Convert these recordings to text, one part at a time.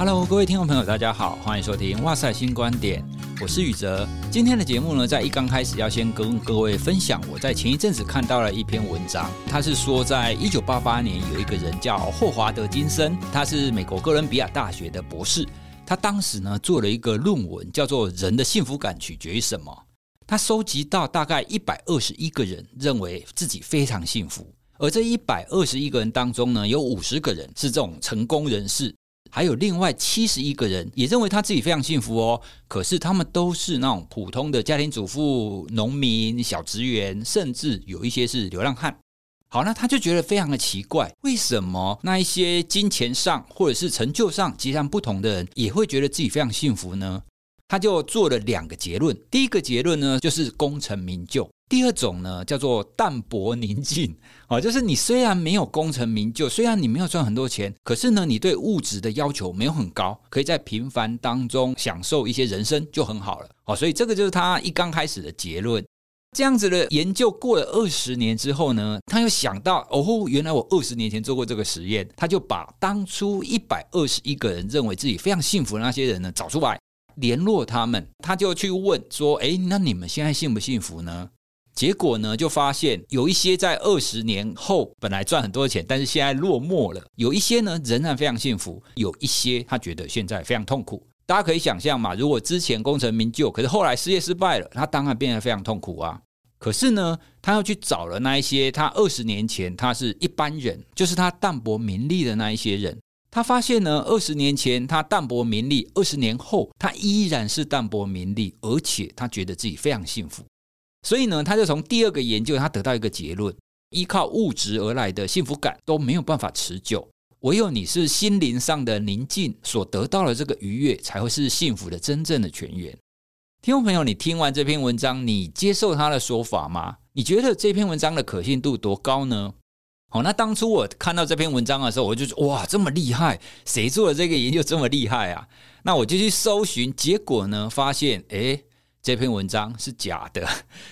Hello，各位听众朋友，大家好，欢迎收听《哇塞新观点》，我是宇哲。今天的节目呢，在一刚开始要先跟各位分享，我在前一阵子看到了一篇文章，他是说，在一九八八年，有一个人叫霍华德金森，他是美国哥伦比亚大学的博士，他当时呢做了一个论文，叫做《人的幸福感取决于什么》。他收集到大概一百二十一个人认为自己非常幸福，而这一百二十一个人当中呢，有五十个人是这种成功人士。还有另外七十一个人也认为他自己非常幸福哦，可是他们都是那种普通的家庭主妇、农民、小职员，甚至有一些是流浪汉。好，那他就觉得非常的奇怪，为什么那一些金钱上或者是成就上截然不同的人，也会觉得自己非常幸福呢？他就做了两个结论。第一个结论呢，就是功成名就。第二种呢，叫做淡泊宁静，哦，就是你虽然没有功成名就，虽然你没有赚很多钱，可是呢，你对物质的要求没有很高，可以在平凡当中享受一些人生就很好了，哦，所以这个就是他一刚开始的结论。这样子的研究过了二十年之后呢，他又想到，哦，原来我二十年前做过这个实验，他就把当初一百二十一个人认为自己非常幸福的那些人呢找出来，联络他们，他就去问说，哎，那你们现在幸不幸福呢？结果呢，就发现有一些在二十年后本来赚很多钱，但是现在落寞了；有一些呢，仍然非常幸福；有一些他觉得现在非常痛苦。大家可以想象嘛，如果之前功成名就，可是后来事业失败了，他当然变得非常痛苦啊。可是呢，他又去找了那一些他二十年前他是一般人，就是他淡泊名利的那一些人，他发现呢，二十年前他淡泊名利，二十年后他依然是淡泊名利，而且他觉得自己非常幸福。所以呢，他就从第二个研究，他得到一个结论：依靠物质而来的幸福感都没有办法持久，唯有你是心灵上的宁静所得到的这个愉悦，才会是幸福的真正的泉源。听众朋友，你听完这篇文章，你接受他的说法吗？你觉得这篇文章的可信度多高呢？好，那当初我看到这篇文章的时候，我就说：哇，这么厉害，谁做的这个研究这么厉害啊？那我就去搜寻，结果呢，发现，诶。这篇文章是假的，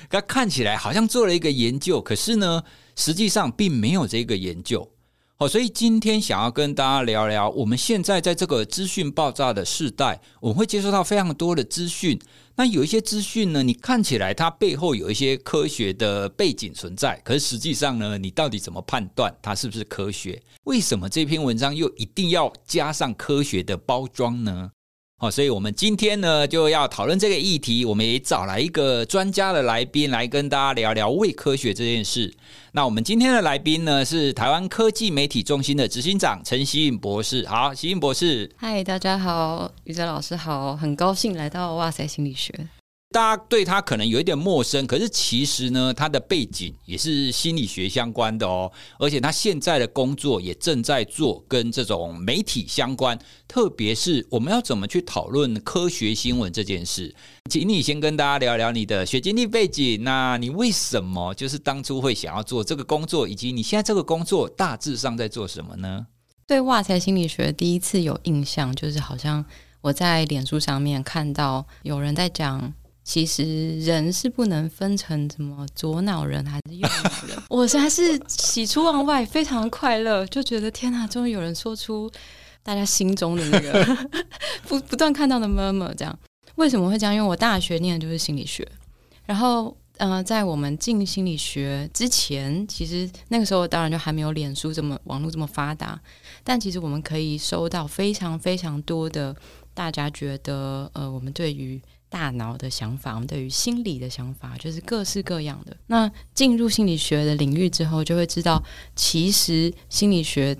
它看起来好像做了一个研究，可是呢，实际上并没有这个研究。好，所以今天想要跟大家聊聊，我们现在在这个资讯爆炸的时代，我们会接收到非常多的资讯。那有一些资讯呢，你看起来它背后有一些科学的背景存在，可是实际上呢，你到底怎么判断它是不是科学？为什么这篇文章又一定要加上科学的包装呢？好，所以我们今天呢就要讨论这个议题。我们也找来一个专家的来宾来跟大家聊聊胃科学这件事。那我们今天的来宾呢是台湾科技媒体中心的执行长陈希颖博士。好，希颖博士。嗨，大家好，宇哲老师好，很高兴来到哇塞心理学。大家对他可能有一点陌生，可是其实呢，他的背景也是心理学相关的哦，而且他现在的工作也正在做跟这种媒体相关，特别是我们要怎么去讨论科学新闻这件事，请你先跟大家聊聊你的学经历背景，那你为什么就是当初会想要做这个工作，以及你现在这个工作大致上在做什么呢？对哇赛心理学第一次有印象，就是好像我在脸书上面看到有人在讲。其实人是不能分成什么左脑人还是右脑人，我实在是喜出望外，非常快乐，就觉得天哪，终于有人说出大家心中的那个 不不断看到的 murmur 这样。为什么会这样？因为我大学念的就是心理学，然后呃，在我们进心理学之前，其实那个时候当然就还没有脸书这么网络这么发达，但其实我们可以收到非常非常多的大家觉得呃，我们对于大脑的想法，我们对于心理的想法，就是各式各样的。那进入心理学的领域之后，就会知道，其实心理学，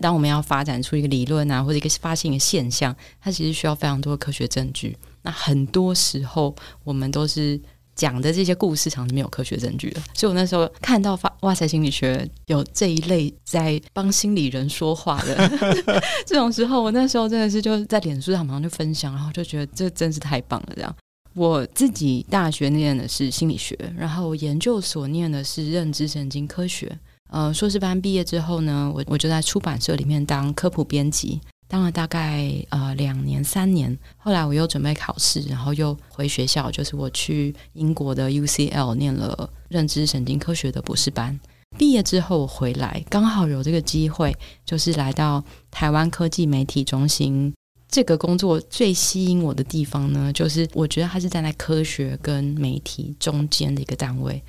当我们要发展出一个理论啊，或者一个发现一个现象，它其实需要非常多的科学证据。那很多时候，我们都是讲的这些故事，常是没有科学证据的。所以我那时候看到发哇塞心理学有这一类在帮心理人说话的 这种时候，我那时候真的是就在脸书上马上就分享，然后就觉得这真是太棒了。这样，我自己大学念的是心理学，然后研究所念的是认知神经科学。呃，硕士班毕业之后呢，我我就在出版社里面当科普编辑。当了大概呃两年三年，后来我又准备考试，然后又回学校，就是我去英国的 UCL 念了认知神经科学的博士班。毕业之后我回来，刚好有这个机会，就是来到台湾科技媒体中心这个工作最吸引我的地方呢，就是我觉得它是站在科学跟媒体中间的一个单位。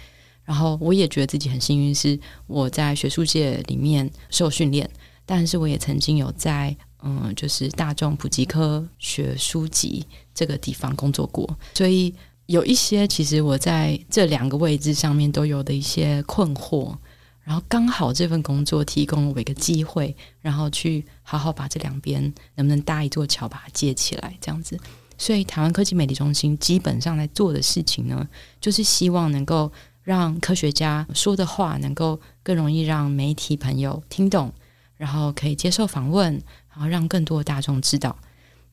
然后我也觉得自己很幸运，是我在学术界里面受训练，但是我也曾经有在嗯，就是大众普及科学书籍这个地方工作过，所以有一些其实我在这两个位置上面都有的一些困惑。然后刚好这份工作提供了我一个机会，然后去好好把这两边能不能搭一座桥，把它接起来，这样子。所以台湾科技媒体中心基本上在做的事情呢，就是希望能够让科学家说的话能够更容易让媒体朋友听懂，然后可以接受访问，然后让更多的大众知道。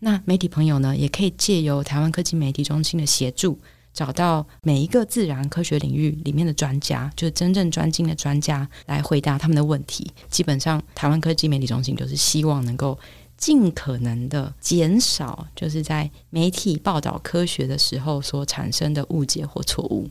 那媒体朋友呢，也可以借由台湾科技媒体中心的协助。找到每一个自然科学领域里面的专家，就是真正专精的专家来回答他们的问题。基本上，台湾科技媒体中心就是希望能够尽可能的减少，就是在媒体报道科学的时候所产生的误解或错误。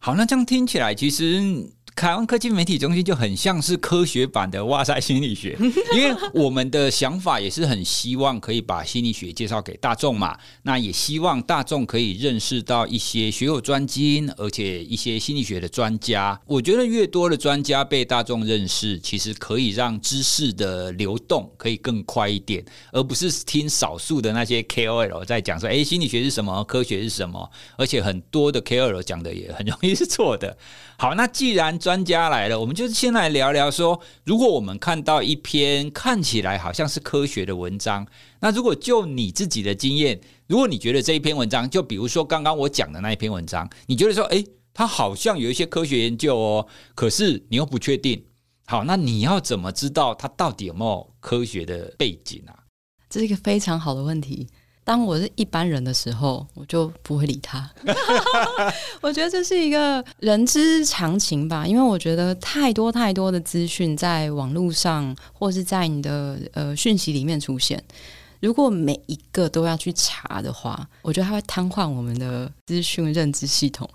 好，那这样听起来，其实。台湾科技媒体中心就很像是科学版的哇塞心理学，因为我们的想法也是很希望可以把心理学介绍给大众嘛，那也希望大众可以认识到一些学有专精，而且一些心理学的专家。我觉得越多的专家被大众认识，其实可以让知识的流动可以更快一点，而不是听少数的那些 KOL 在讲说，诶，心理学是什么，科学是什么，而且很多的 KOL 讲的也很容易是错的。好，那既然专家来了，我们就先来聊聊说，如果我们看到一篇看起来好像是科学的文章，那如果就你自己的经验，如果你觉得这一篇文章，就比如说刚刚我讲的那一篇文章，你觉得说，诶，它好像有一些科学研究哦，可是你又不确定，好，那你要怎么知道它到底有没有科学的背景啊？这是一个非常好的问题。当我是一般人的时候，我就不会理他。我觉得这是一个人之常情吧，因为我觉得太多太多的资讯在网络上，或是在你的呃讯息里面出现，如果每一个都要去查的话，我觉得它会瘫痪我们的资讯认知系统。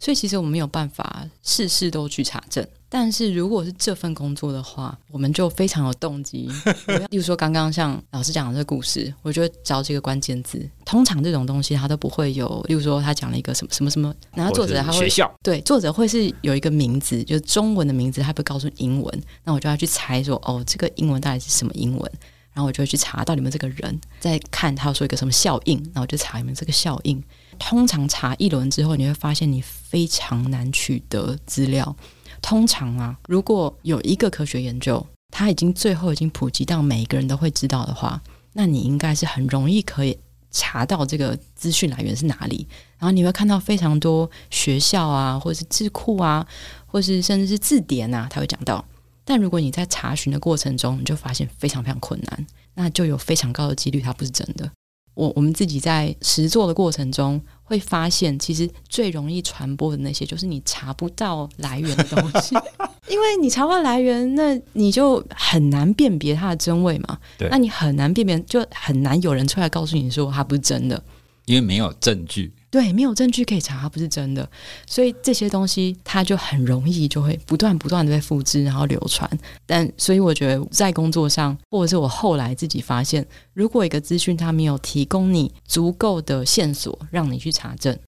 所以其实我们没有办法事事都去查证，但是如果是这份工作的话，我们就非常有动机。例如说，刚刚像老师讲的这个故事，我觉得找几个关键字，通常这种东西它都不会有。例如说，他讲了一个什么什么什么，然后作者他会学校对作者会是有一个名字，就是中文的名字，他会告诉英文，那我就要去猜说，哦，这个英文到底是什么英文？然后我就会去查到你们这个人，再看他说一个什么效应，然后我就查你们这个效应。通常查一轮之后，你会发现你非常难取得资料。通常啊，如果有一个科学研究，它已经最后已经普及到每一个人都会知道的话，那你应该是很容易可以查到这个资讯来源是哪里。然后你会看到非常多学校啊，或者是智库啊，或是甚至是字典啊，它会讲到。但如果你在查询的过程中，你就发现非常非常困难，那就有非常高的几率它不是真的。我我们自己在实做的过程中会发现，其实最容易传播的那些，就是你查不到来源的东西，因为你查不到来源，那你就很难辨别它的真伪嘛。对，那你很难辨别，就很难有人出来告诉你说它不是真的，因为没有证据。对，没有证据可以查，它不是真的，所以这些东西它就很容易就会不断不断的被复制，然后流传。但所以我觉得在工作上，或者是我后来自己发现，如果一个资讯它没有提供你足够的线索让你去查证，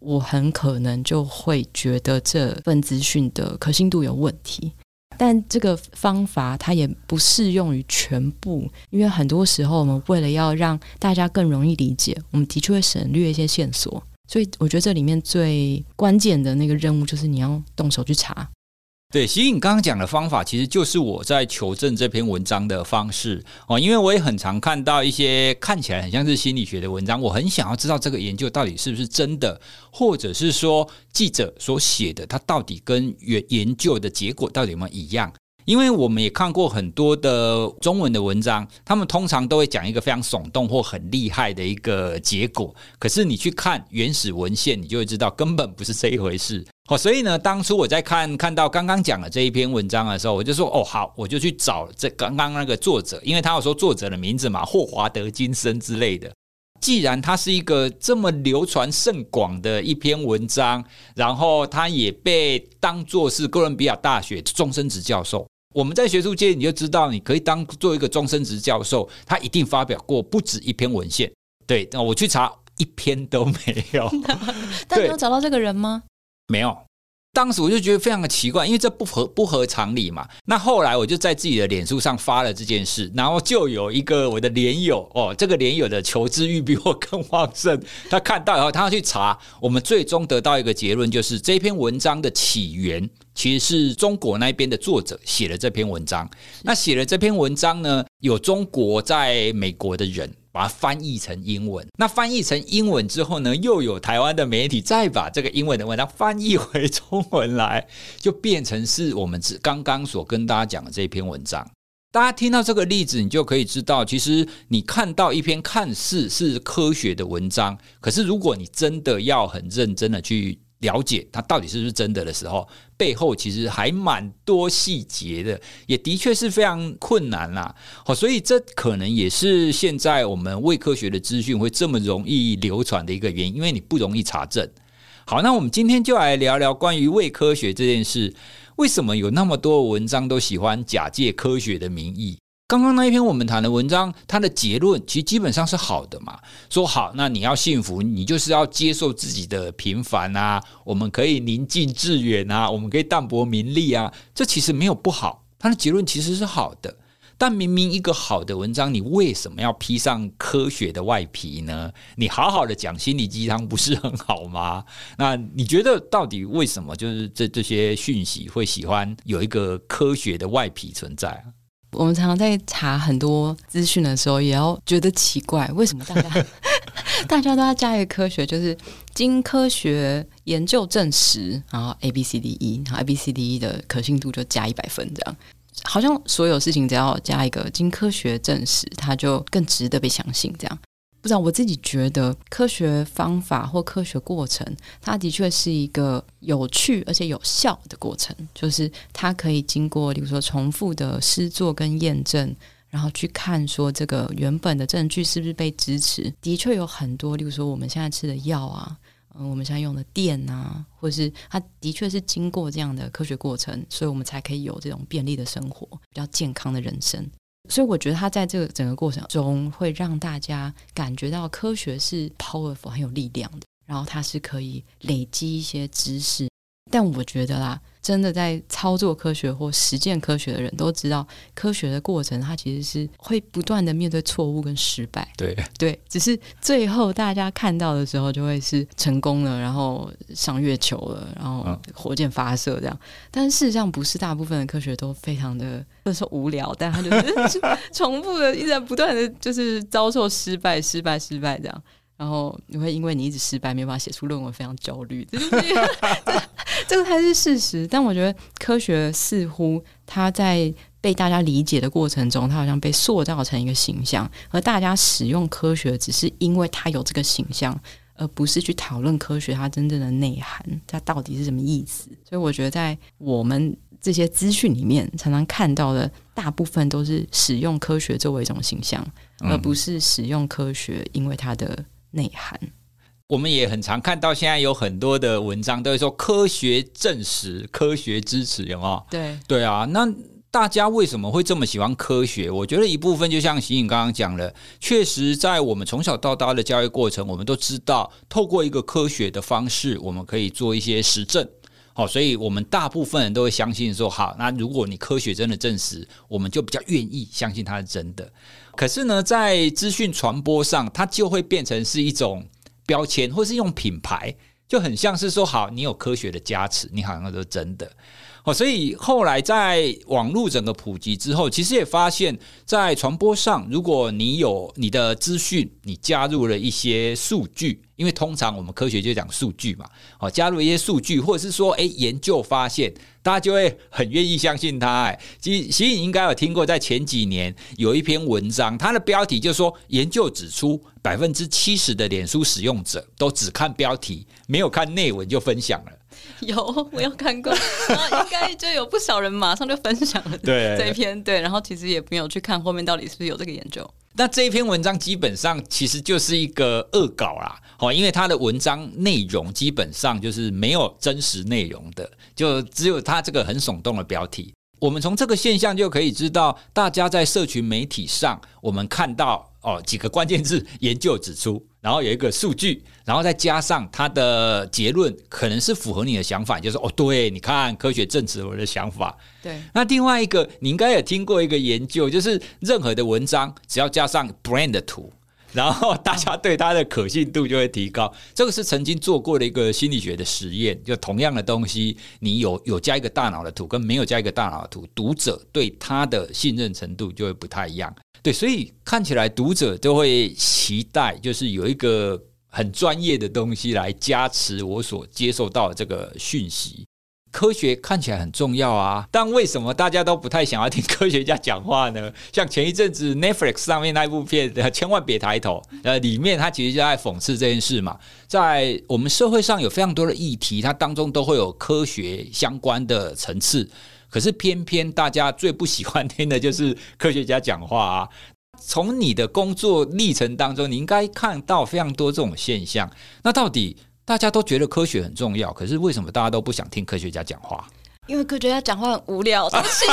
我很可能就会觉得这份资讯的可信度有问题。但这个方法它也不适用于全部，因为很多时候我们为了要让大家更容易理解，我们的确会省略一些线索。所以我觉得这里面最关键的那个任务就是你要动手去查。对，其实你刚刚讲的方法，其实就是我在求证这篇文章的方式哦。因为我也很常看到一些看起来很像是心理学的文章，我很想要知道这个研究到底是不是真的，或者是说记者所写的，它到底跟原研究的结果到底有没有一样。因为我们也看过很多的中文的文章，他们通常都会讲一个非常耸动或很厉害的一个结果，可是你去看原始文献，你就会知道根本不是这一回事。好，所以呢，当初我在看看到刚刚讲的这一篇文章的时候，我就说：“哦，好，我就去找这刚刚那个作者，因为他有说作者的名字嘛，霍华德金森之类的。既然他是一个这么流传甚广的一篇文章，然后他也被当作是哥伦比亚大学终身职教授。”我们在学术界你就知道，你可以当做一个终身职教授，他一定发表过不止一篇文献。对，那我去查，一篇都没有。但你有找到这个人吗？没有。当时我就觉得非常的奇怪，因为这不合不合常理嘛。那后来我就在自己的脸书上发了这件事，然后就有一个我的脸友哦，这个脸友的求知欲比我更旺盛。他看到以后，他要去查，我们最终得到一个结论，就是这篇文章的起源其实是中国那边的作者写了这篇文章。那写了这篇文章呢，有中国在美国的人。把它翻译成英文，那翻译成英文之后呢，又有台湾的媒体再把这个英文的文章翻译回中文来，就变成是我们刚刚所跟大家讲的这篇文章。大家听到这个例子，你就可以知道，其实你看到一篇看似是科学的文章，可是如果你真的要很认真的去。了解它到底是不是真的的时候，背后其实还蛮多细节的，也的确是非常困难啦。好，所以这可能也是现在我们伪科学的资讯会这么容易流传的一个原因，因为你不容易查证。好，那我们今天就来聊聊关于伪科学这件事，为什么有那么多文章都喜欢假借科学的名义？刚刚那一篇我们谈的文章，它的结论其实基本上是好的嘛。说好，那你要幸福，你就是要接受自己的平凡啊。我们可以宁静致远啊，我们可以淡泊名利啊。这其实没有不好，它的结论其实是好的。但明明一个好的文章，你为什么要披上科学的外皮呢？你好好的讲心理鸡汤不是很好吗？那你觉得到底为什么就是这这些讯息会喜欢有一个科学的外皮存在啊？我们常常在查很多资讯的时候，也要觉得奇怪，为什么大家 大家都要加一个科学，就是经科学研究证实，然后 A B C D E，然后 A B C D E 的可信度就加一百分，这样好像所有事情只要加一个经科学证实，它就更值得被相信，这样。不知道我自己觉得科学方法或科学过程，它的确是一个有趣而且有效的过程。就是它可以经过，比如说重复的试做跟验证，然后去看说这个原本的证据是不是被支持。的确有很多，例如说我们现在吃的药啊，嗯，我们现在用的电啊，或是它的确是经过这样的科学过程，所以我们才可以有这种便利的生活，比较健康的人生。所以我觉得他在这个整个过程中会让大家感觉到科学是 powerful 很有力量的，然后它是可以累积一些知识。但我觉得啦，真的在操作科学或实践科学的人都知道，科学的过程它其实是会不断的面对错误跟失败。对对，只是最后大家看到的时候就会是成功了，然后上月球了，然后火箭发射这样。但事实上不是，大部分的科学都非常的不是说无聊，但它就是 重复的一直在不断的就是遭受失败、失败、失败这样。然后你会因为你一直失败，没有办法写出论文，非常焦虑。这就是 这个，这个才是事实。但我觉得科学似乎它在被大家理解的过程中，它好像被塑造成一个形象，而大家使用科学只是因为它有这个形象，而不是去讨论科学它真正的内涵，它到底是什么意思。所以我觉得在我们这些资讯里面，常常看到的大部分都是使用科学作为一种形象，而不是使用科学因为它的。内涵，我们也很常看到，现在有很多的文章都会说科学证实、科学支持，有没有？对对啊，那大家为什么会这么喜欢科学？我觉得一部分就像形影刚刚讲的，确实在我们从小到大的教育过程，我们都知道，透过一个科学的方式，我们可以做一些实证。好，所以我们大部分人都会相信说，好，那如果你科学真的证实，我们就比较愿意相信它是真的。可是呢，在资讯传播上，它就会变成是一种标签，或是用品牌，就很像是说，好，你有科学的加持，你好像都是真的。哦，所以后来在网络整个普及之后，其实也发现，在传播上，如果你有你的资讯，你加入了一些数据。因为通常我们科学就讲数据嘛，好，加入一些数据，或者是说，诶，研究发现，大家就会很愿意相信它。哎，其实，其实你应该有听过，在前几年有一篇文章，它的标题就是说，研究指出，百分之七十的脸书使用者都只看标题，没有看内文就分享了。有，我有看过，然后应该就有不少人马上就分享了对这一篇，对，然后其实也没有去看后面到底是不是有这个研究。那这一篇文章基本上其实就是一个恶搞啦，好，因为它的文章内容基本上就是没有真实内容的，就只有它这个很耸动的标题。我们从这个现象就可以知道，大家在社群媒体上，我们看到哦几个关键字，研究指出，然后有一个数据，然后再加上它的结论，可能是符合你的想法，就是哦，对，你看科学证实我的想法。对。那另外一个，你应该也听过一个研究，就是任何的文章只要加上 brand 的图。然后大家对它的可信度就会提高，这个是曾经做过的一个心理学的实验。就同样的东西，你有有加一个大脑的图，跟没有加一个大脑的图，读者对它的信任程度就会不太一样。对，所以看起来读者都会期待，就是有一个很专业的东西来加持我所接受到的这个讯息。科学看起来很重要啊，但为什么大家都不太想要听科学家讲话呢？像前一阵子 Netflix 上面那一部片《千万别抬头》，呃，里面它其实就在讽刺这件事嘛。在我们社会上有非常多的议题，它当中都会有科学相关的层次，可是偏偏大家最不喜欢听的就是科学家讲话啊。从你的工作历程当中，你应该看到非常多这种现象。那到底？大家都觉得科学很重要，可是为什么大家都不想听科学家讲话？因为科学家讲话很无聊。东西。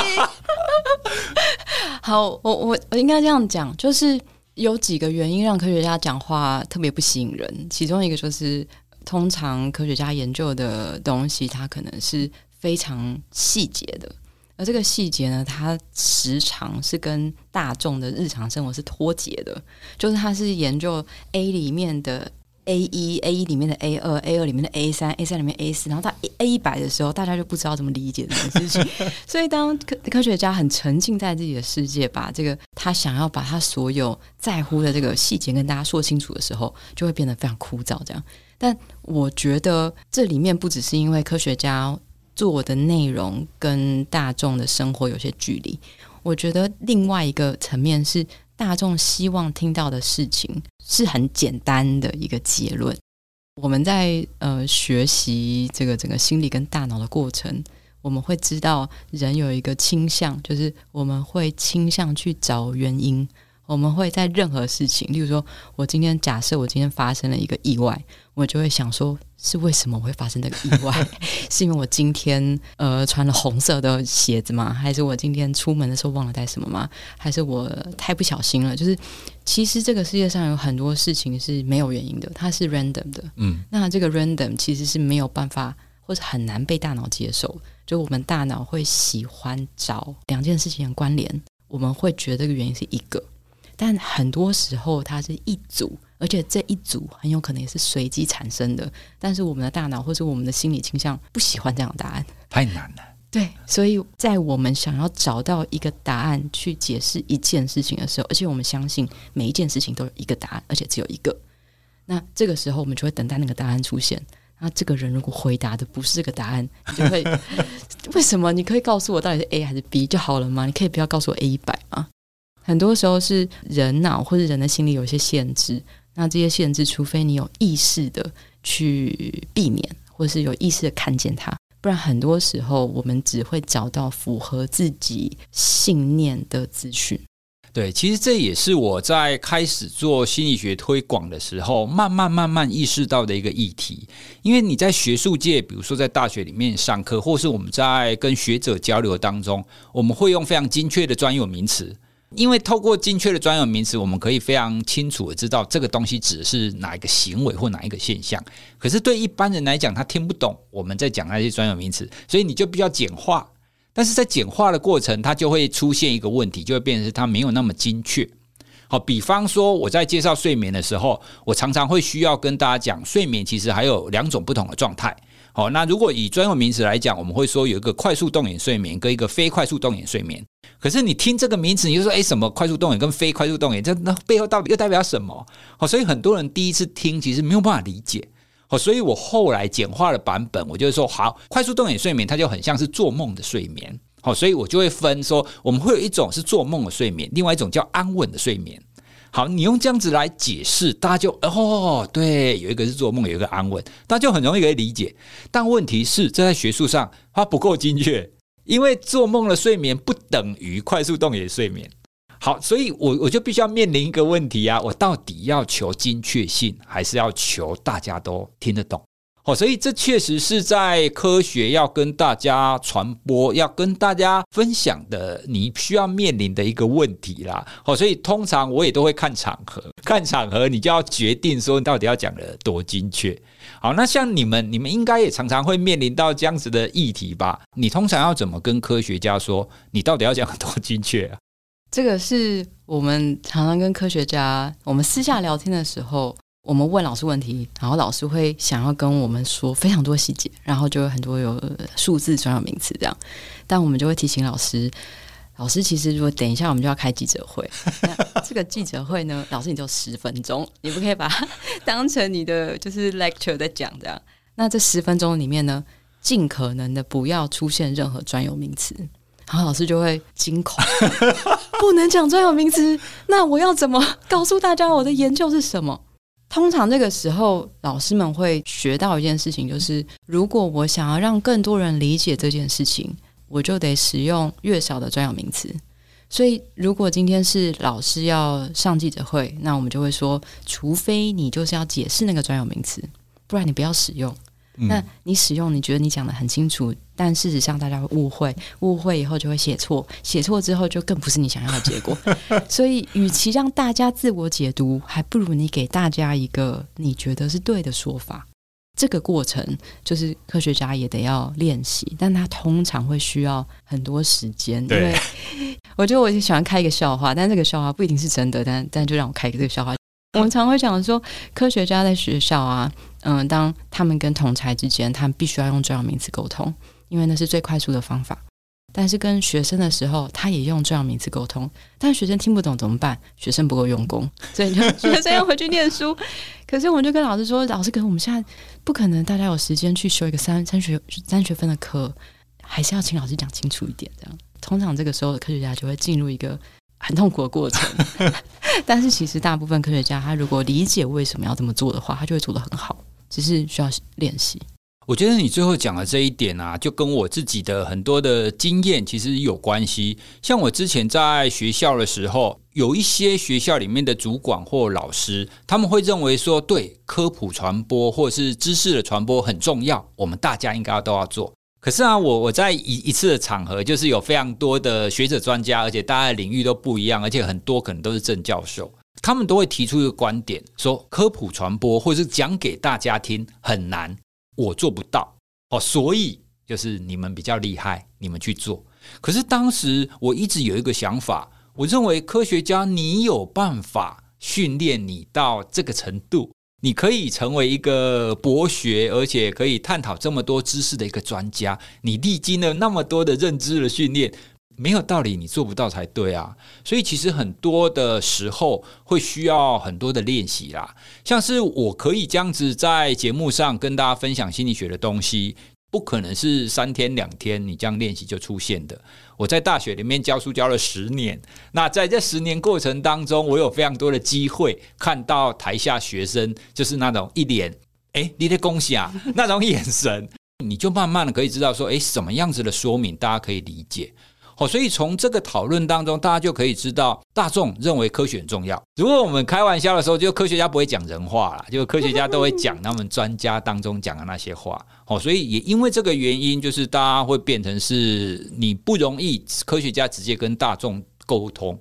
好，我我我应该这样讲，就是有几个原因让科学家讲话特别不吸引人。其中一个就是，通常科学家研究的东西，它可能是非常细节的，而这个细节呢，它时常是跟大众的日常生活是脱节的。就是它是研究 A 里面的。A 一 A 一里面的 A 二 A 二里面的 A 三 A 三里面 A 四，然后到 A 一百的时候，大家就不知道怎么理解这件事情。所以当科科学家很沉浸在自己的世界，把这个他想要把他所有在乎的这个细节跟大家说清楚的时候，就会变得非常枯燥。这样，但我觉得这里面不只是因为科学家做的内容跟大众的生活有些距离，我觉得另外一个层面是。大众希望听到的事情是很简单的一个结论。我们在呃学习这个整个心理跟大脑的过程，我们会知道人有一个倾向，就是我们会倾向去找原因。我们会在任何事情，例如说，我今天假设我今天发生了一个意外，我就会想说，是为什么会发生这个意外？是因为我今天呃穿了红色的鞋子吗？还是我今天出门的时候忘了带什么吗？还是我太不小心了？就是其实这个世界上有很多事情是没有原因的，它是 random 的。嗯，那这个 random 其实是没有办法，或是很难被大脑接受。就我们大脑会喜欢找两件事情的关联，我们会觉得这个原因是一个。但很多时候它是一组，而且这一组很有可能也是随机产生的。但是我们的大脑或者我们的心理倾向不喜欢这样的答案，太难了。对，所以在我们想要找到一个答案去解释一件事情的时候，而且我们相信每一件事情都有一个答案，而且只有一个。那这个时候我们就会等待那个答案出现。那这个人如果回答的不是这个答案，你就会 为什么？你可以告诉我到底是 A 还是 B 就好了吗？你可以不要告诉我 A 一百吗？很多时候是人脑或者人的心理有一些限制，那这些限制，除非你有意识的去避免，或是有意识的看见它，不然很多时候我们只会找到符合自己信念的资讯。对，其实这也是我在开始做心理学推广的时候，慢慢慢慢意识到的一个议题。因为你在学术界，比如说在大学里面上课，或是我们在跟学者交流当中，我们会用非常精确的专有名词。因为透过精确的专有名词，我们可以非常清楚的知道这个东西指的是哪一个行为或哪一个现象。可是对一般人来讲，他听不懂我们在讲那些专有名词，所以你就必须要简化。但是在简化的过程，它就会出现一个问题，就会变成它没有那么精确。好，比方说我在介绍睡眠的时候，我常常会需要跟大家讲，睡眠其实还有两种不同的状态。好，那如果以专有名词来讲，我们会说有一个快速动眼睡眠跟一个非快速动眼睡眠。可是你听这个名词，你就说，诶，什么快速动眼跟非快速动眼，这那背后到底又代表什么？好，所以很多人第一次听，其实没有办法理解。好，所以我后来简化的版本，我就是说，好，快速动眼睡眠它就很像是做梦的睡眠。好，所以我就会分说，我们会有一种是做梦的睡眠，另外一种叫安稳的睡眠。好，你用这样子来解释，大家就哦，对，有一个是做梦，有一个安稳，大家就很容易可以理解。但问题是，这在学术上它不够精确。因为做梦的睡眠不等于快速动眼睡眠，好，所以我我就必须要面临一个问题啊，我到底要求精确性，还是要求大家都听得懂？哦，所以这确实是在科学要跟大家传播、要跟大家分享的，你需要面临的一个问题啦。哦，所以通常我也都会看场合，看场合你就要决定说你到底要讲的多精确。好，那像你们，你们应该也常常会面临到这样子的议题吧？你通常要怎么跟科学家说，你到底要讲多精确啊？这个是我们常常跟科学家，我们私下聊天的时候。我们问老师问题，然后老师会想要跟我们说非常多细节，然后就有很多有数字专有名词这样。但我们就会提醒老师，老师其实如果等一下我们就要开记者会，那这个记者会呢，老师你就十分钟，你不可以把它当成你的就是 lecture 在讲这样。那这十分钟里面呢，尽可能的不要出现任何专有名词。然后老师就会惊恐，不能讲专有名词，那我要怎么告诉大家我的研究是什么？通常这个时候，老师们会学到一件事情，就是如果我想要让更多人理解这件事情，我就得使用越少的专有名词。所以，如果今天是老师要上记者会，那我们就会说，除非你就是要解释那个专有名词，不然你不要使用。那你使用，你觉得你讲的很清楚，但事实上大家会误会，误会以后就会写错，写错之后就更不是你想要的结果。所以，与其让大家自我解读，还不如你给大家一个你觉得是对的说法。这个过程就是科学家也得要练习，但他通常会需要很多时间。对，因为我觉得我就喜欢开一个笑话，但这个笑话不一定是真的，但但就让我开一个这个笑话。我们常会讲说，科学家在学校啊。嗯，当他们跟同才之间，他们必须要用专有名词沟通，因为那是最快速的方法。但是跟学生的时候，他也用专有名词沟通，但学生听不懂怎么办？学生不够用功，所以就 学生要回去念书。可是我们就跟老师说，老师，可是我们现在不可能，大家有时间去修一个三三学三学分的课，还是要请老师讲清楚一点。这样，通常这个时候科学家就会进入一个很痛苦的过程。但是其实大部分科学家，他如果理解为什么要这么做的话，他就会做得很好。只是需要练习。我觉得你最后讲的这一点啊，就跟我自己的很多的经验其实有关系。像我之前在学校的时候，有一些学校里面的主管或老师，他们会认为说，对科普传播或是知识的传播很重要，我们大家应该都要做。可是啊，我我在一一次的场合，就是有非常多的学者专家，而且大家的领域都不一样，而且很多可能都是正教授。他们都会提出一个观点，说科普传播或者是讲给大家听很难，我做不到哦，所以就是你们比较厉害，你们去做。可是当时我一直有一个想法，我认为科学家你有办法训练你到这个程度，你可以成为一个博学而且可以探讨这么多知识的一个专家，你历经了那么多的认知的训练。没有道理，你做不到才对啊！所以其实很多的时候会需要很多的练习啦。像是我可以这样子在节目上跟大家分享心理学的东西，不可能是三天两天你这样练习就出现的。我在大学里面教书教了十年，那在这十年过程当中，我有非常多的机会看到台下学生就是那种一脸“哎，你的恭喜啊” 那种眼神，你就慢慢的可以知道说，哎，什么样子的说明大家可以理解。好，所以从这个讨论当中，大家就可以知道，大众认为科学很重要。如果我们开玩笑的时候，就科学家不会讲人话啦，就科学家都会讲他们专家当中讲的那些话。好，所以也因为这个原因，就是大家会变成是你不容易科学家直接跟大众沟通。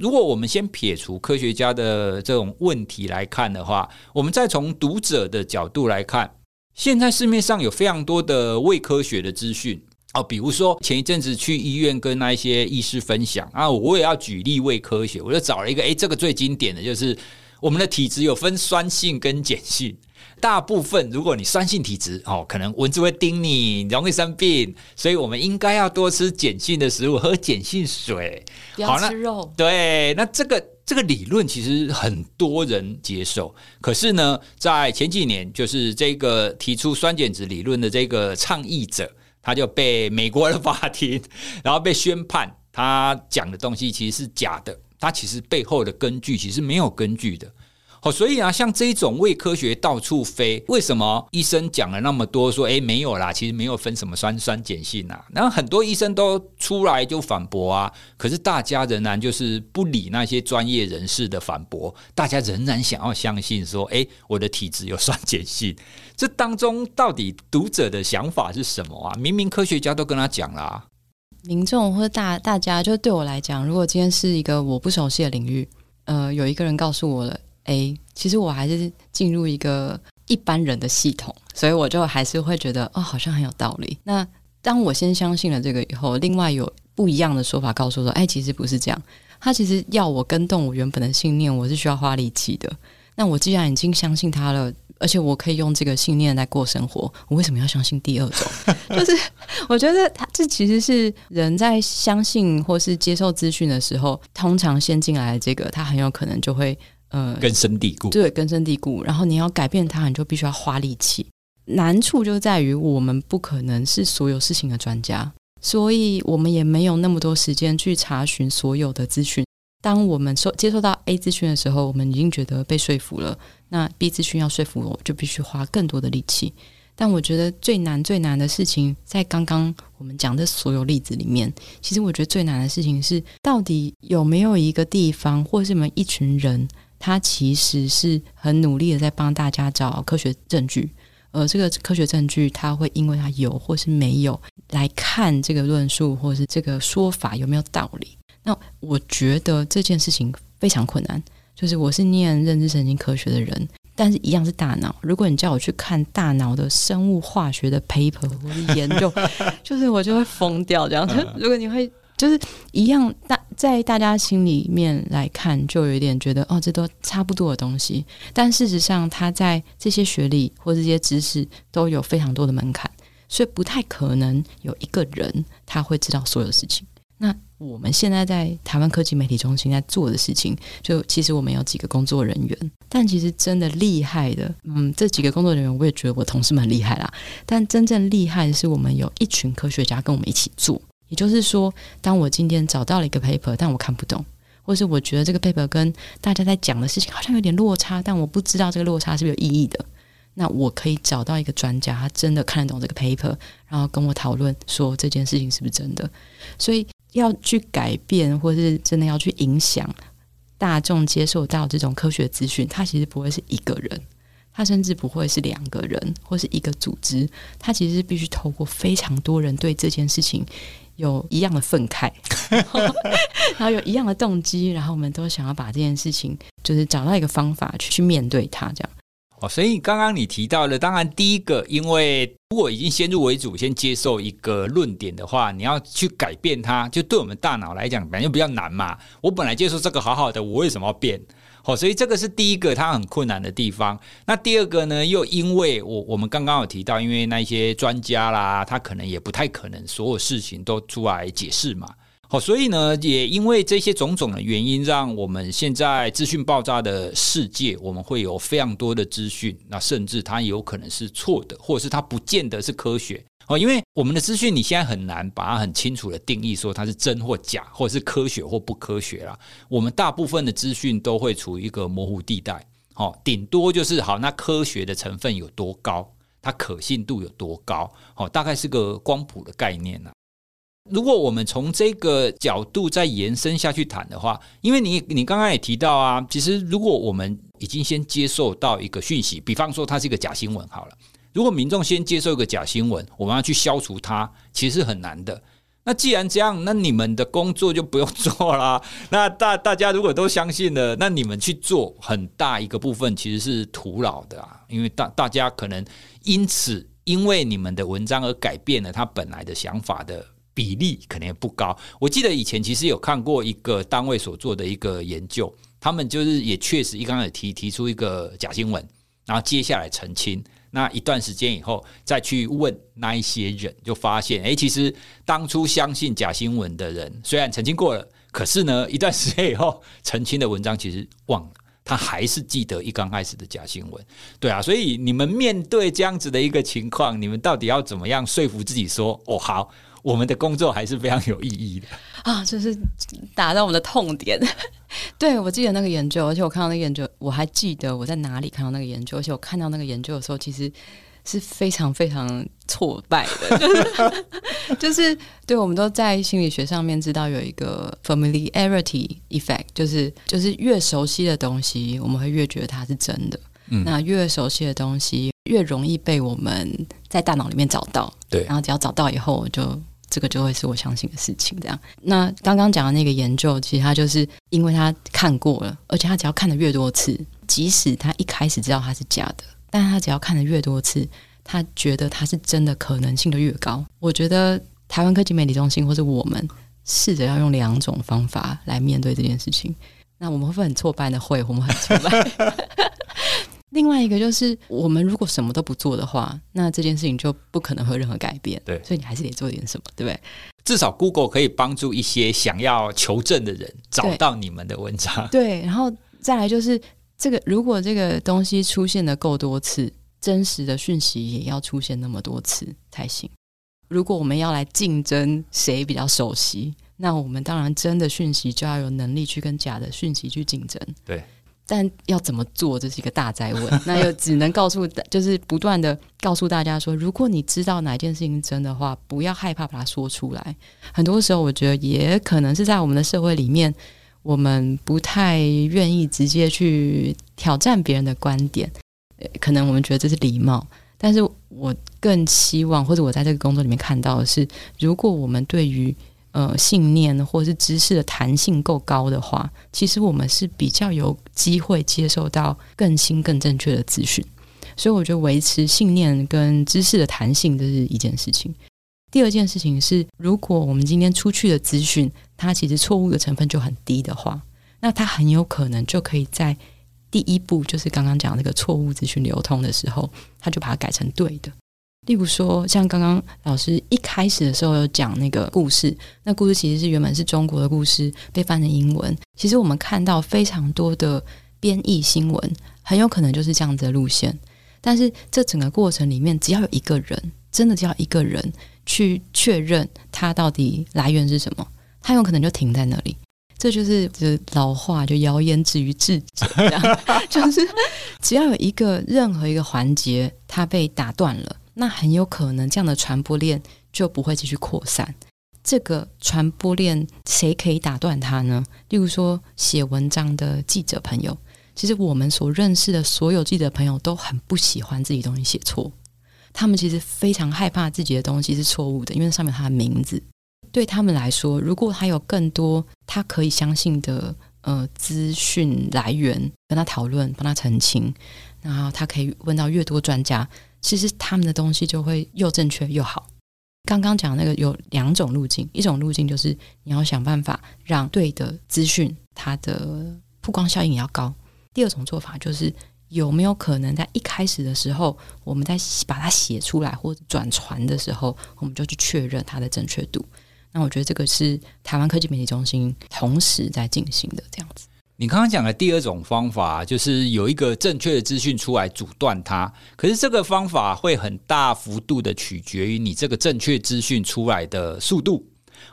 如果我们先撇除科学家的这种问题来看的话，我们再从读者的角度来看，现在市面上有非常多的伪科学的资讯。哦，比如说前一阵子去医院跟那一些医师分享啊，我也要举例为科学，我就找了一个，诶，这个最经典的就是我们的体质有分酸性跟碱性，大部分如果你酸性体质哦，可能蚊子会叮你，容易生病，所以我们应该要多吃碱性的食物，喝碱性水，不要吃肉。对，那这个这个理论其实很多人接受，可是呢，在前几年，就是这个提出酸碱值理论的这个倡议者。他就被美国的法庭，然后被宣判，他讲的东西其实是假的，他其实背后的根据其实没有根据的。好，所以啊，像这种伪科学到处飞，为什么医生讲了那么多，说诶没有啦，其实没有分什么酸酸碱性啊。然后很多医生都出来就反驳啊，可是大家仍然就是不理那些专业人士的反驳，大家仍然想要相信说，诶，我的体质有酸碱性。这当中到底读者的想法是什么啊？明明科学家都跟他讲了啊，民众或大大家，就对我来讲，如果今天是一个我不熟悉的领域，呃，有一个人告诉我了。诶，其实我还是进入一个一般人的系统，所以我就还是会觉得哦，好像很有道理。那当我先相信了这个以后，另外有不一样的说法告诉我说，哎，其实不是这样。他其实要我跟动我原本的信念，我是需要花力气的。那我既然已经相信他了，而且我可以用这个信念来过生活，我为什么要相信第二种？就是我觉得他这其实是人在相信或是接受资讯的时候，通常先进来的这个，他很有可能就会。呃，根深蒂固，对，根深蒂固。然后你要改变它，你就必须要花力气。难处就在于我们不可能是所有事情的专家，所以我们也没有那么多时间去查询所有的资讯。当我们收接受到 A 资讯的时候，我们已经觉得被说服了。那 B 资讯要说服我，就必须花更多的力气。但我觉得最难最难的事情，在刚刚我们讲的所有例子里面，其实我觉得最难的事情是，到底有没有一个地方，或是什么一群人。他其实是很努力的在帮大家找科学证据，而这个科学证据，他会因为他有或是没有来看这个论述或是这个说法有没有道理。那我觉得这件事情非常困难。就是我是念认知神经科学的人，但是一样是大脑。如果你叫我去看大脑的生物化学的 paper 或是研究，就是我就会疯掉这样子。如果你会。就是一样，大在大家心里面来看，就有一点觉得哦，这都差不多的东西。但事实上，他在这些学历或这些知识都有非常多的门槛，所以不太可能有一个人他会知道所有事情。那我们现在在台湾科技媒体中心在做的事情，就其实我们有几个工作人员，但其实真的厉害的，嗯，这几个工作人员我也觉得我同事们厉害啦。但真正厉害的是，我们有一群科学家跟我们一起做。也就是说，当我今天找到了一个 paper，但我看不懂，或是我觉得这个 paper 跟大家在讲的事情好像有点落差，但我不知道这个落差是不是有意义的，那我可以找到一个专家，他真的看得懂这个 paper，然后跟我讨论说这件事情是不是真的。所以要去改变，或是真的要去影响大众接受到这种科学资讯，它其实不会是一个人。他甚至不会是两个人或是一个组织，他其实是必须透过非常多人对这件事情有一样的愤慨，然后有一样的动机，然后我们都想要把这件事情就是找到一个方法去去面对它，这样。哦，所以刚刚你提到了，当然第一个，因为如果已经先入为主，先接受一个论点的话，你要去改变它，就对我们大脑来讲，本来就比较难嘛。我本来接受这个好好的，我为什么要变？好，所以这个是第一个，它很困难的地方。那第二个呢？又因为我我们刚刚有提到，因为那些专家啦，他可能也不太可能所有事情都出来解释嘛。哦，所以呢，也因为这些种种的原因，让我们现在资讯爆炸的世界，我们会有非常多的资讯，那甚至它有可能是错的，或者是它不见得是科学。哦，因为我们的资讯，你现在很难把它很清楚的定义，说它是真或假，或者是科学或不科学啦。我们大部分的资讯都会处于一个模糊地带，好，顶多就是好，那科学的成分有多高，它可信度有多高，好，大概是个光谱的概念呐。如果我们从这个角度再延伸下去谈的话，因为你你刚刚也提到啊，其实如果我们已经先接受到一个讯息，比方说它是一个假新闻，好了。如果民众先接受一个假新闻，我们要去消除它，其实是很难的。那既然这样，那你们的工作就不用做啦。那大大家如果都相信了，那你们去做很大一个部分其实是徒劳的啊。因为大大家可能因此因为你们的文章而改变了他本来的想法的比例，可能也不高。我记得以前其实有看过一个单位所做的一个研究，他们就是也确实一刚开始提提出一个假新闻，然后接下来澄清。那一段时间以后，再去问那一些人，就发现，哎，其实当初相信假新闻的人，虽然澄清过了，可是呢，一段时间以后澄清的文章其实忘了，他还是记得一刚开始的假新闻。对啊，所以你们面对这样子的一个情况，你们到底要怎么样说服自己说，哦，好，我们的工作还是非常有意义的啊！就是打到我们的痛点。对，我记得那个研究，而且我看到那个研究，我还记得我在哪里看到那个研究，而且我看到那个研究的时候，其实是非常非常挫败的，就 是就是，对，我们都在心理学上面知道有一个 familiarity effect，就是就是越熟悉的东西，我们会越觉得它是真的。嗯，那越熟悉的东西，越容易被我们在大脑里面找到。对，然后只要找到以后，就这个就会是我相信的事情。这样，那刚刚讲的那个研究，其实他就是因为他看过了，而且他只要看的越多次，即使他一开始知道它是假的，但他只要看的越多次，他觉得它是真的可能性就越高。我觉得台湾科技媒体中心或者我们试着要用两种方法来面对这件事情。那我们会不会很挫败的？会，我们很挫败。另外一个就是，我们如果什么都不做的话，那这件事情就不可能会有任何改变。对，所以你还是得做点什么，对不对？至少 Google 可以帮助一些想要求证的人找到你们的文章。对，然后再来就是这个，如果这个东西出现的够多次，真实的讯息也要出现那么多次才行。如果我们要来竞争谁比较熟悉，那我们当然真的讯息就要有能力去跟假的讯息去竞争。对。但要怎么做，这是一个大哉问。那又只能告诉，就是不断的告诉大家说，如果你知道哪件事情真的话，不要害怕把它说出来。很多时候，我觉得也可能是在我们的社会里面，我们不太愿意直接去挑战别人的观点。可能我们觉得这是礼貌，但是我更希望，或者我在这个工作里面看到的是，如果我们对于呃，信念或是知识的弹性够高的话，其实我们是比较有机会接受到更新、更正确的资讯。所以，我觉得维持信念跟知识的弹性这是一件事情。第二件事情是，如果我们今天出去的资讯，它其实错误的成分就很低的话，那它很有可能就可以在第一步，就是刚刚讲那个错误资讯流通的时候，它就把它改成对的。例如说，像刚刚老师一开始的时候有讲那个故事，那故事其实是原本是中国的故事，被翻成英文。其实我们看到非常多的编译新闻，很有可能就是这样子的路线。但是这整个过程里面，只要有一个人，真的只要一个人去确认它到底来源是什么，他有可能就停在那里。这就是就老话，就谣言止于智者，这样 就是只要有一个任何一个环节，它被打断了。那很有可能，这样的传播链就不会继续扩散。这个传播链谁可以打断它呢？例如说，写文章的记者朋友，其实我们所认识的所有记者朋友都很不喜欢自己东西写错，他们其实非常害怕自己的东西是错误的，因为上面他的名字。对他们来说，如果他有更多他可以相信的呃资讯来源，跟他讨论，帮他澄清，然后他可以问到越多专家。其实他们的东西就会又正确又好。刚刚讲那个有两种路径，一种路径就是你要想办法让对的资讯它的曝光效应也要高。第二种做法就是有没有可能在一开始的时候，我们在把它写出来或者转传的时候，我们就去确认它的正确度。那我觉得这个是台湾科技媒体中心同时在进行的这样子。你刚刚讲的第二种方法，就是有一个正确的资讯出来阻断它。可是这个方法会很大幅度的取决于你这个正确资讯出来的速度。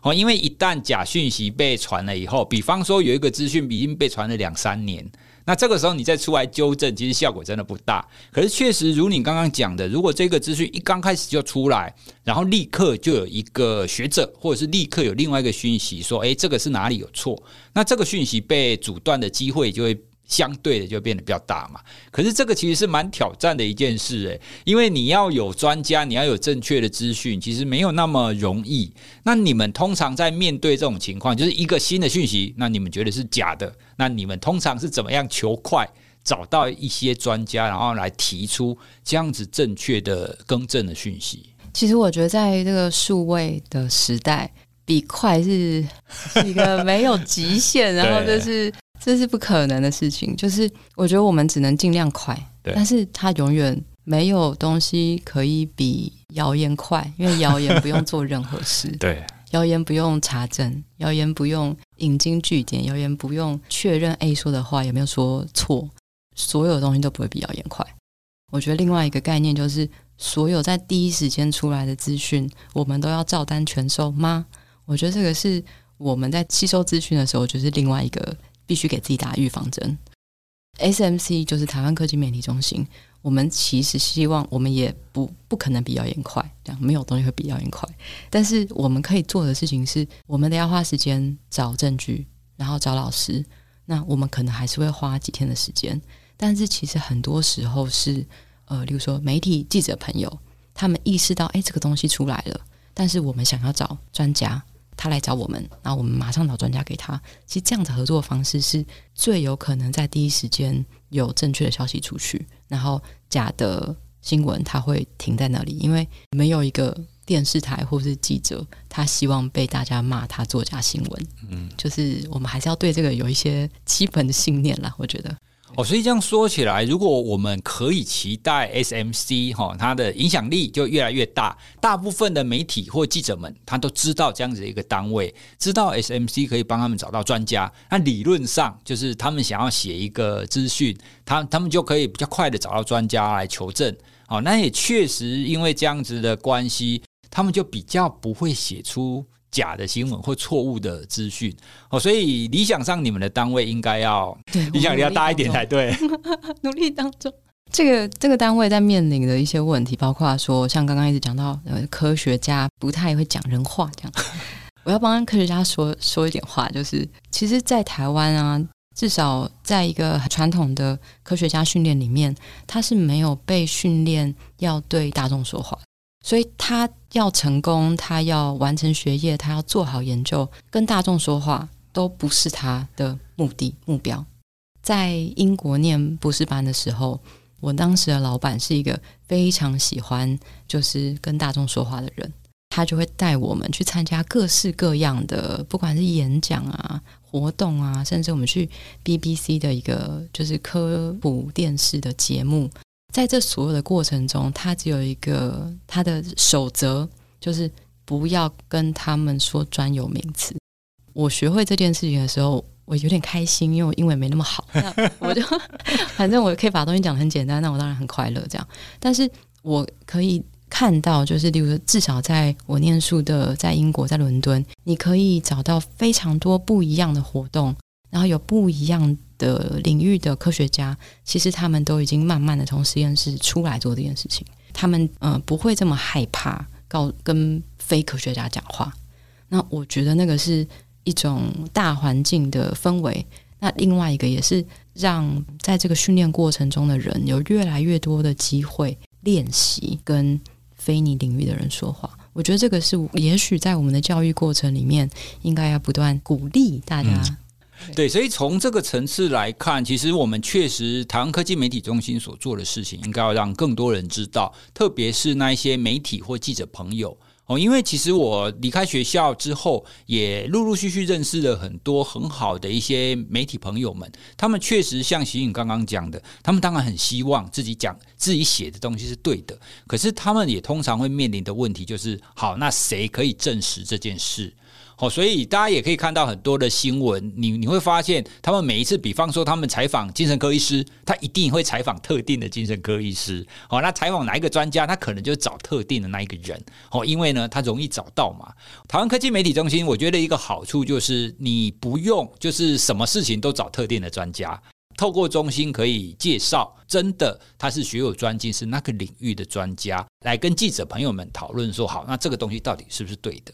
哦，因为一旦假讯息被传了以后，比方说有一个资讯已经被传了两三年。那这个时候你再出来纠正，其实效果真的不大。可是确实如你刚刚讲的，如果这个资讯一刚开始就出来，然后立刻就有一个学者，或者是立刻有另外一个讯息说，诶，这个是哪里有错？那这个讯息被阻断的机会就会。相对的就变得比较大嘛，可是这个其实是蛮挑战的一件事诶，因为你要有专家，你要有正确的资讯，其实没有那么容易。那你们通常在面对这种情况，就是一个新的讯息，那你们觉得是假的，那你们通常是怎么样求快找到一些专家，然后来提出这样子正确的更正的讯息？其实我觉得在这个数位的时代，比快是 是一个没有极限，然后 就是。这是不可能的事情，就是我觉得我们只能尽量快，但是它永远没有东西可以比谣言快，因为谣言不用做任何事，对，谣言不用查证，谣言不用引经据典，谣言不用确认 A 说的话有没有说错，所有东西都不会比谣言快。我觉得另外一个概念就是，所有在第一时间出来的资讯，我们都要照单全收吗？我觉得这个是我们在吸收资讯的时候，就是另外一个必须给自己打预防针。SMC 就是台湾科技媒体中心，我们其实希望，我们也不不可能比谣言快，这样没有东西会比谣言快。但是我们可以做的事情是，我们得要花时间找证据，然后找老师。那我们可能还是会花几天的时间，但是其实很多时候是，呃，例如说媒体记者朋友，他们意识到，哎，这个东西出来了，但是我们想要找专家。他来找我们，然后我们马上找专家给他。其实这样子合作的方式是最有可能在第一时间有正确的消息出去，然后假的新闻它会停在那里，因为没有一个电视台或是记者他希望被大家骂他作假新闻。嗯，就是我们还是要对这个有一些基本的信念啦，我觉得。哦，所以这样说起来，如果我们可以期待 SMC 哈，它的影响力就越来越大。大部分的媒体或记者们，他都知道这样子一个单位，知道 SMC 可以帮他们找到专家。那理论上，就是他们想要写一个资讯，他他们就可以比较快的找到专家来求证。哦，那也确实因为这样子的关系，他们就比较不会写出。假的新闻或错误的资讯哦，所以理想上你们的单位应该要影响力要大一点才对。努力当中，这个这个单位在面临的一些问题，包括说像刚刚一直讲到，呃，科学家不太会讲人话，这样。我要帮科学家说说一点话，就是其实，在台湾啊，至少在一个传统的科学家训练里面，他是没有被训练要对大众说话。所以他要成功，他要完成学业，他要做好研究，跟大众说话都不是他的目的目标。在英国念博士班的时候，我当时的老板是一个非常喜欢就是跟大众说话的人，他就会带我们去参加各式各样的，不管是演讲啊、活动啊，甚至我们去 BBC 的一个就是科普电视的节目。在这所有的过程中，他只有一个他的守则，就是不要跟他们说专有名词。我学会这件事情的时候，我有点开心，因为我英文没那么好，那我就 反正我可以把东西讲得很简单，那我当然很快乐。这样，但是我可以看到，就是例如说，至少在我念书的在英国，在伦敦，你可以找到非常多不一样的活动，然后有不一样。的领域的科学家，其实他们都已经慢慢的从实验室出来做这件事情。他们嗯、呃、不会这么害怕告跟非科学家讲话。那我觉得那个是一种大环境的氛围。那另外一个也是让在这个训练过程中的人有越来越多的机会练习跟非你领域的人说话。我觉得这个是也许在我们的教育过程里面应该要不断鼓励大家。对，所以从这个层次来看，其实我们确实台湾科技媒体中心所做的事情，应该要让更多人知道，特别是那一些媒体或记者朋友哦。因为其实我离开学校之后，也陆陆续续认识了很多很好的一些媒体朋友们，他们确实像徐颖刚刚讲的，他们当然很希望自己讲自己写的东西是对的，可是他们也通常会面临的问题就是：好，那谁可以证实这件事？哦，所以大家也可以看到很多的新闻，你你会发现，他们每一次，比方说他们采访精神科医师，他一定会采访特定的精神科医师。哦，那采访哪一个专家，他可能就找特定的那一个人。哦，因为呢，他容易找到嘛。台湾科技媒体中心，我觉得一个好处就是，你不用就是什么事情都找特定的专家，透过中心可以介绍真的他是学有专精，是那个领域的专家，来跟记者朋友们讨论说，好，那这个东西到底是不是对的？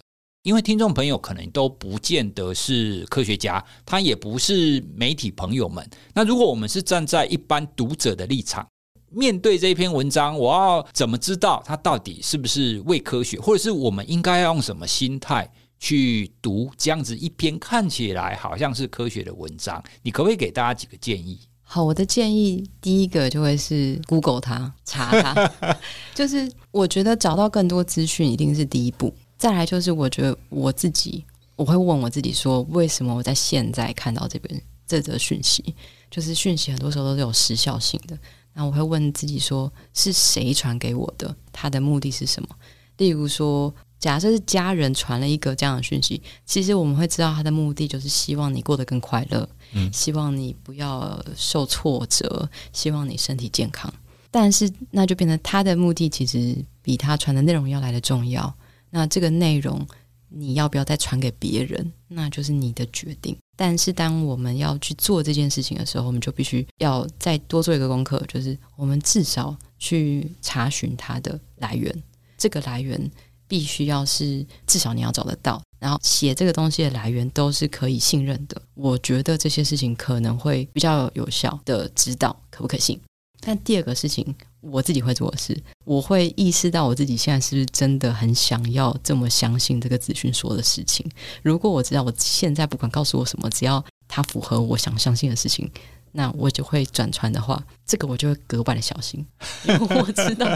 因为听众朋友可能都不见得是科学家，他也不是媒体朋友们。那如果我们是站在一般读者的立场，面对这篇文章，我要怎么知道它到底是不是伪科学，或者是我们应该要用什么心态去读这样子一篇看起来好像是科学的文章？你可不可以给大家几个建议？好，我的建议第一个就会是 Google 它，查它，就是我觉得找到更多资讯一定是第一步。再来就是，我觉得我自己，我会问我自己说，为什么我在现在看到这边这则讯息？就是讯息很多时候都是有时效性的。那我会问自己说，是谁传给我的？他的目的是什么？例如说，假设是家人传了一个这样的讯息，其实我们会知道他的目的就是希望你过得更快乐，嗯，希望你不要受挫折，希望你身体健康。但是那就变成他的目的其实比他传的内容要来的重要。那这个内容你要不要再传给别人，那就是你的决定。但是当我们要去做这件事情的时候，我们就必须要再多做一个功课，就是我们至少去查询它的来源。这个来源必须要是至少你要找得到。然后写这个东西的来源都是可以信任的，我觉得这些事情可能会比较有效的知道可不可信。但第二个事情，我自己会做的事，我会意识到我自己现在是不是真的很想要这么相信这个资讯说的事情。如果我知道我现在不管告诉我什么，只要它符合我想相信的事情，那我就会转传的话，这个我就会格外的小心，因为我知道，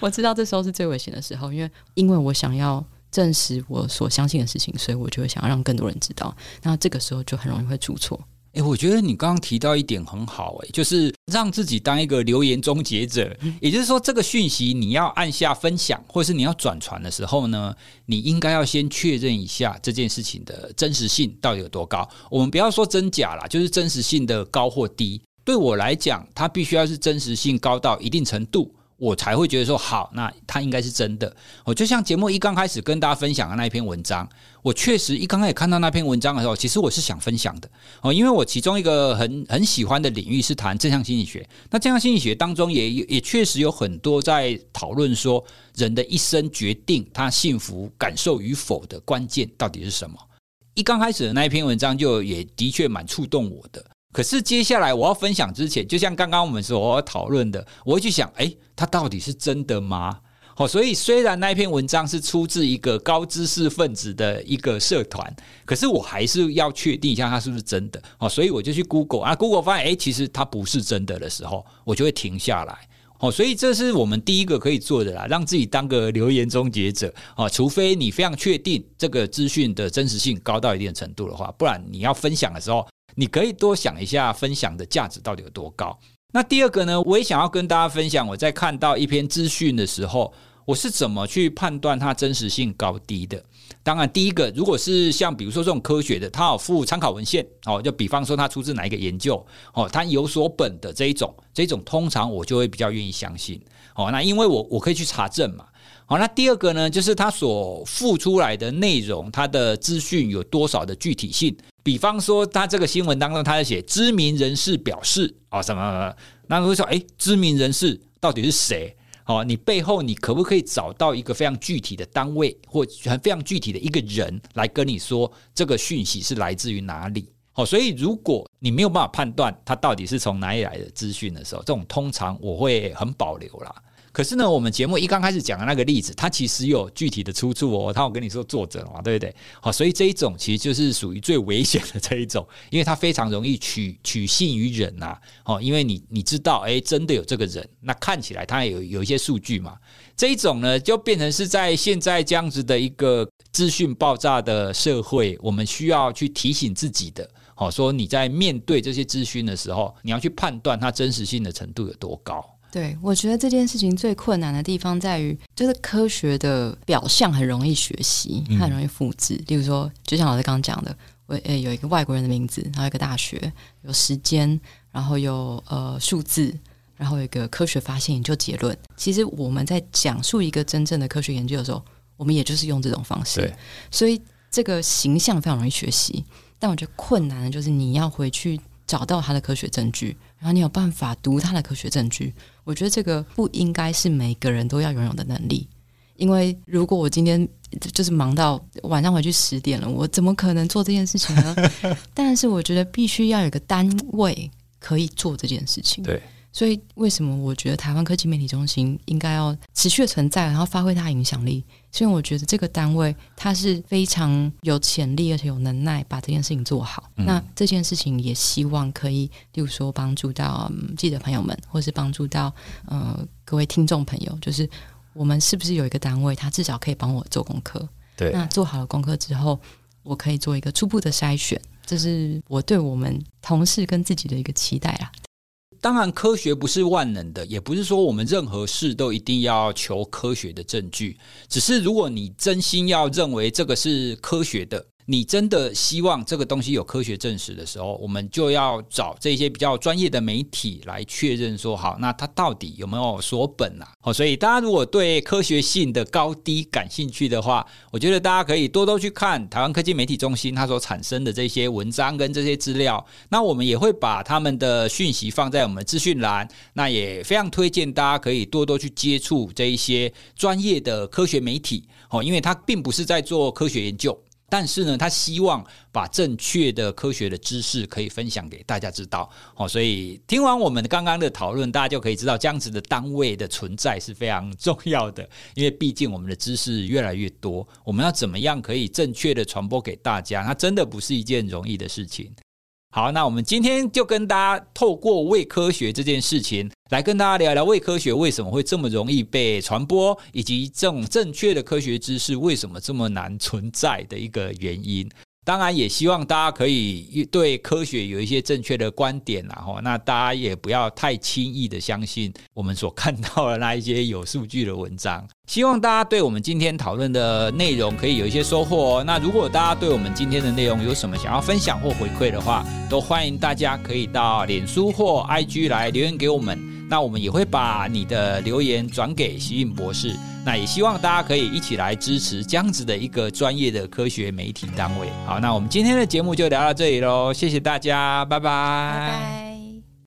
我知道这时候是最危险的时候，因为因为我想要。证实我所相信的事情，所以我就会想要让更多人知道。那这个时候就很容易会出错。哎，我觉得你刚刚提到一点很好，哎，就是让自己当一个留言终结者。也就是说，这个讯息你要按下分享，或是你要转传的时候呢，你应该要先确认一下这件事情的真实性到底有多高。我们不要说真假啦，就是真实性的高或低。对我来讲，它必须要是真实性高到一定程度。我才会觉得说好，那它应该是真的。我就像节目一刚开始跟大家分享的那一篇文章，我确实一刚开始看到那篇文章的时候，其实我是想分享的哦，因为我其中一个很很喜欢的领域是谈正向心理学。那正向心理学当中也也确实有很多在讨论说，人的一生决定他幸福感受与否的关键到底是什么。一刚开始的那一篇文章就也的确蛮触动我的。可是接下来我要分享之前，就像刚刚我们所讨论的，我会去想，诶，它到底是真的吗？好，所以虽然那篇文章是出自一个高知识分子的一个社团，可是我还是要确定一下它是不是真的。好，所以我就去 Google 啊，Google 发现，诶，其实它不是真的的时候，我就会停下来。好，所以这是我们第一个可以做的啦，让自己当个留言终结者啊，除非你非常确定这个资讯的真实性高到一定程度的话，不然你要分享的时候。你可以多想一下，分享的价值到底有多高？那第二个呢？我也想要跟大家分享，我在看到一篇资讯的时候，我是怎么去判断它真实性高低的。当然，第一个，如果是像比如说这种科学的，它有附参考文献哦，就比方说它出自哪一个研究哦，它有所本的这一种，这一种通常我就会比较愿意相信哦。那因为我我可以去查证嘛。好，那第二个呢，就是它所附出来的内容，它的资讯有多少的具体性？比方说，他这个新闻当中，他在写知名人士表示啊，什么什么，那会说，诶，知名人士到底是谁？哦，你背后你可不可以找到一个非常具体的单位，或非常具体的一个人来跟你说这个讯息是来自于哪里？好，所以如果你没有办法判断他到底是从哪里来的资讯的时候，这种通常我会很保留啦。可是呢，我们节目一刚开始讲的那个例子，它其实有具体的出处哦。他有跟你说作者嘛，对不对？好，所以这一种其实就是属于最危险的这一种，因为它非常容易取 取信于人呐。哦，因为你你知道，哎，真的有这个人，那看起来他有有一些数据嘛。这一种呢，就变成是在现在这样子的一个资讯爆炸的社会，我们需要去提醒自己的。好，说你在面对这些资讯的时候，你要去判断它真实性的程度有多高。对，我觉得这件事情最困难的地方在于，就是科学的表象很容易学习，它很容易复制。例如说，就像老师刚刚讲的，我诶有一个外国人的名字，然后一个大学，有时间，然后有呃数字，然后有一个科学发现研究结论。其实我们在讲述一个真正的科学研究的时候，我们也就是用这种方式。所以这个形象非常容易学习，但我觉得困难的就是你要回去找到它的科学证据。然后你有办法读他的科学证据，我觉得这个不应该是每个人都要拥有的能力。因为如果我今天就是忙到晚上回去十点了，我怎么可能做这件事情呢？但是我觉得必须要有个单位可以做这件事情。对。所以，为什么我觉得台湾科技媒体中心应该要持续的存在，然后发挥它的影响力？是因为，我觉得这个单位它是非常有潜力，而且有能耐把这件事情做好。嗯、那这件事情也希望可以，例如说帮助到、嗯、记者朋友们，或是帮助到呃各位听众朋友，就是我们是不是有一个单位，它至少可以帮我做功课？对。那做好了功课之后，我可以做一个初步的筛选，这是我对我们同事跟自己的一个期待啦。当然，科学不是万能的，也不是说我们任何事都一定要求科学的证据。只是如果你真心要认为这个是科学的，你真的希望这个东西有科学证实的时候，我们就要找这些比较专业的媒体来确认说，好，那它到底有没有所本啊？好，所以大家如果对科学性的高低感兴趣的话，我觉得大家可以多多去看台湾科技媒体中心它所产生的这些文章跟这些资料。那我们也会把他们的讯息放在我们的资讯栏，那也非常推荐大家可以多多去接触这一些专业的科学媒体，哦，因为它并不是在做科学研究。但是呢，他希望把正确的科学的知识可以分享给大家知道，哦，所以听完我们刚刚的讨论，大家就可以知道这样子的单位的存在是非常重要的，因为毕竟我们的知识越来越多，我们要怎么样可以正确的传播给大家，那真的不是一件容易的事情。好，那我们今天就跟大家透过胃科学这件事情，来跟大家聊聊胃科学为什么会这么容易被传播，以及这种正确的科学知识为什么这么难存在的一个原因。当然，也希望大家可以对科学有一些正确的观点，然后那大家也不要太轻易的相信我们所看到的那一些有数据的文章。希望大家对我们今天讨论的内容可以有一些收获哦。那如果大家对我们今天的内容有什么想要分享或回馈的话，都欢迎大家可以到脸书或 IG 来留言给我们。那我们也会把你的留言转给希运博士。那也希望大家可以一起来支持这样子的一个专业的科学媒体单位。好，那我们今天的节目就聊到这里喽，谢谢大家，拜拜。